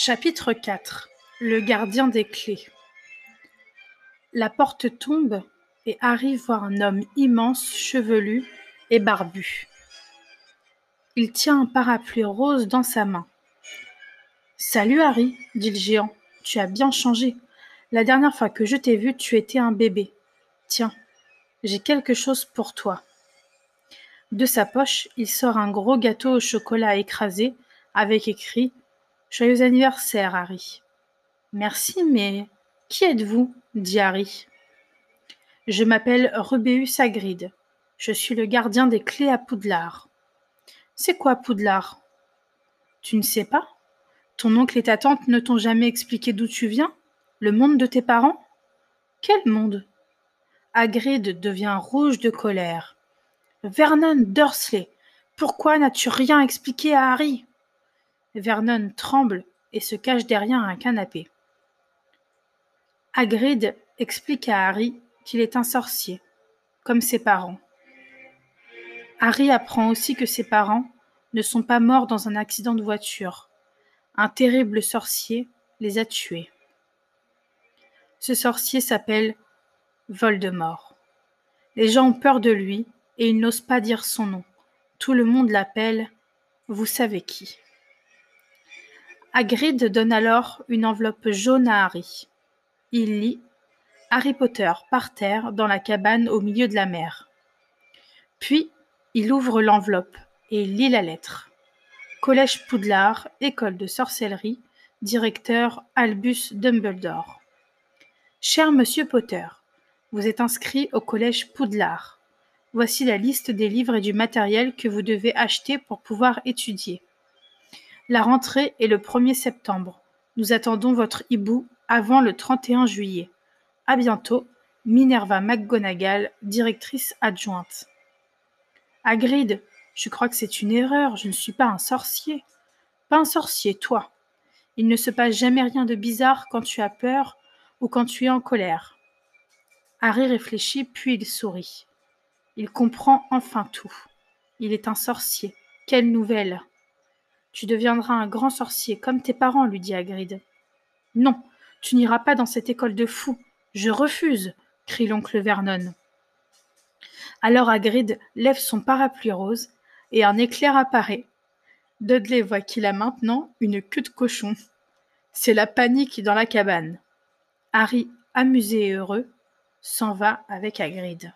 Chapitre 4 Le gardien des clés La porte tombe et Harry voit un homme immense, chevelu et barbu. Il tient un parapluie rose dans sa main. Salut Harry, dit le géant, tu as bien changé. La dernière fois que je t'ai vu, tu étais un bébé. Tiens, j'ai quelque chose pour toi. De sa poche, il sort un gros gâteau au chocolat écrasé avec écrit Joyeux anniversaire, Harry. Merci, mais qui êtes-vous? dit Harry. Je m'appelle Rubéus Hagrid. Je suis le gardien des clés à Poudlard. C'est quoi Poudlard? Tu ne sais pas? Ton oncle et ta tante ne t'ont jamais expliqué d'où tu viens? Le monde de tes parents? Quel monde? Hagrid devient rouge de colère. Vernon Dursley, pourquoi n'as-tu rien expliqué à Harry? Vernon tremble et se cache derrière un canapé. Hagrid explique à Harry qu'il est un sorcier, comme ses parents. Harry apprend aussi que ses parents ne sont pas morts dans un accident de voiture. Un terrible sorcier les a tués. Ce sorcier s'appelle Voldemort. Les gens ont peur de lui et ils n'osent pas dire son nom. Tout le monde l'appelle vous savez qui. Hagrid donne alors une enveloppe jaune à Harry. Il lit Harry Potter par terre dans la cabane au milieu de la mer. Puis il ouvre l'enveloppe et lit la lettre. Collège Poudlard, école de sorcellerie, directeur Albus Dumbledore. Cher monsieur Potter, vous êtes inscrit au collège Poudlard. Voici la liste des livres et du matériel que vous devez acheter pour pouvoir étudier. La rentrée est le 1er septembre. Nous attendons votre hibou avant le 31 juillet. À bientôt, Minerva McGonagall, directrice adjointe. Hagrid, je crois que c'est une erreur, je ne suis pas un sorcier. Pas un sorcier, toi. Il ne se passe jamais rien de bizarre quand tu as peur ou quand tu es en colère. Harry réfléchit, puis il sourit. Il comprend enfin tout. Il est un sorcier. Quelle nouvelle tu deviendras un grand sorcier, comme tes parents, lui dit Hagrid. Non, tu n'iras pas dans cette école de fous. Je refuse, crie l'oncle Vernon. Alors Hagrid lève son parapluie rose et un éclair apparaît. Dudley voit qu'il a maintenant une queue de cochon. C'est la panique dans la cabane. Harry, amusé et heureux, s'en va avec Hagrid.